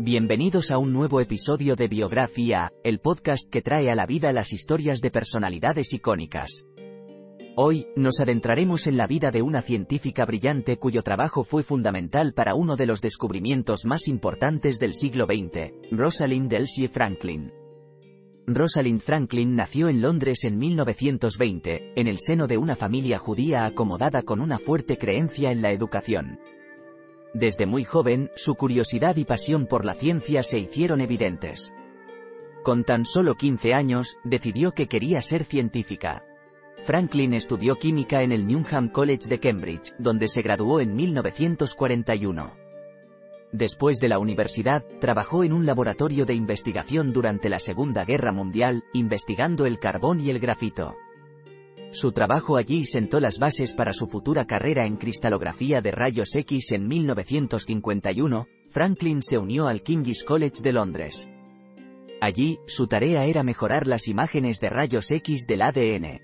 Bienvenidos a un nuevo episodio de Biografía, el podcast que trae a la vida las historias de personalidades icónicas. Hoy, nos adentraremos en la vida de una científica brillante cuyo trabajo fue fundamental para uno de los descubrimientos más importantes del siglo XX, Rosalind Elsie Franklin. Rosalind Franklin nació en Londres en 1920, en el seno de una familia judía acomodada con una fuerte creencia en la educación. Desde muy joven, su curiosidad y pasión por la ciencia se hicieron evidentes. Con tan solo 15 años, decidió que quería ser científica. Franklin estudió química en el Newnham College de Cambridge, donde se graduó en 1941. Después de la universidad, trabajó en un laboratorio de investigación durante la Segunda Guerra Mundial, investigando el carbón y el grafito. Su trabajo allí sentó las bases para su futura carrera en cristalografía de rayos X en 1951, Franklin se unió al King's College de Londres. Allí, su tarea era mejorar las imágenes de rayos X del ADN.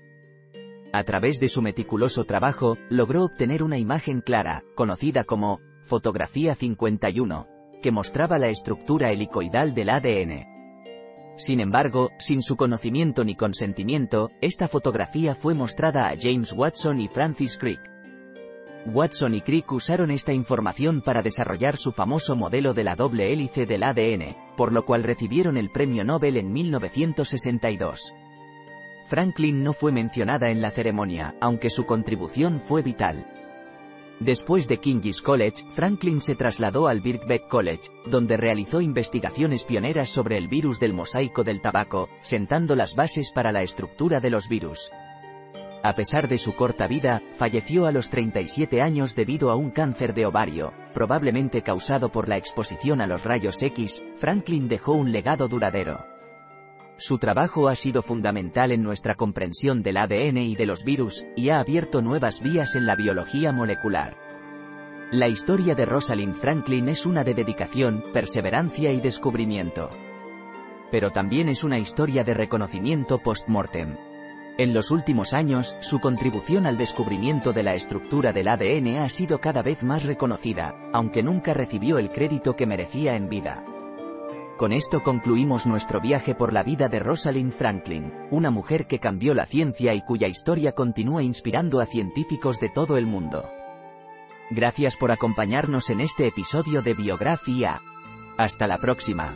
A través de su meticuloso trabajo, logró obtener una imagen clara, conocida como fotografía 51, que mostraba la estructura helicoidal del ADN. Sin embargo, sin su conocimiento ni consentimiento, esta fotografía fue mostrada a James Watson y Francis Crick. Watson y Crick usaron esta información para desarrollar su famoso modelo de la doble hélice del ADN, por lo cual recibieron el premio Nobel en 1962. Franklin no fue mencionada en la ceremonia, aunque su contribución fue vital. Después de King's College, Franklin se trasladó al Birkbeck College, donde realizó investigaciones pioneras sobre el virus del mosaico del tabaco, sentando las bases para la estructura de los virus. A pesar de su corta vida, falleció a los 37 años debido a un cáncer de ovario, probablemente causado por la exposición a los rayos X, Franklin dejó un legado duradero. Su trabajo ha sido fundamental en nuestra comprensión del ADN y de los virus, y ha abierto nuevas vías en la biología molecular. La historia de Rosalind Franklin es una de dedicación, perseverancia y descubrimiento. Pero también es una historia de reconocimiento post-mortem. En los últimos años, su contribución al descubrimiento de la estructura del ADN ha sido cada vez más reconocida, aunque nunca recibió el crédito que merecía en vida. Con esto concluimos nuestro viaje por la vida de Rosalind Franklin, una mujer que cambió la ciencia y cuya historia continúa inspirando a científicos de todo el mundo. Gracias por acompañarnos en este episodio de Biografía. Hasta la próxima.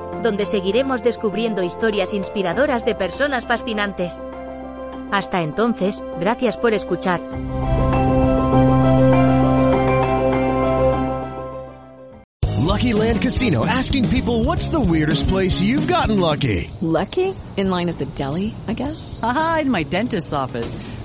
donde seguiremos descubriendo historias inspiradoras de personas fascinantes. Hasta entonces, gracias por escuchar. Lucky Land Casino asking people what's the weirdest place you've gotten lucky? Lucky? In line at the deli, I guess? Aha, in my dentist's office.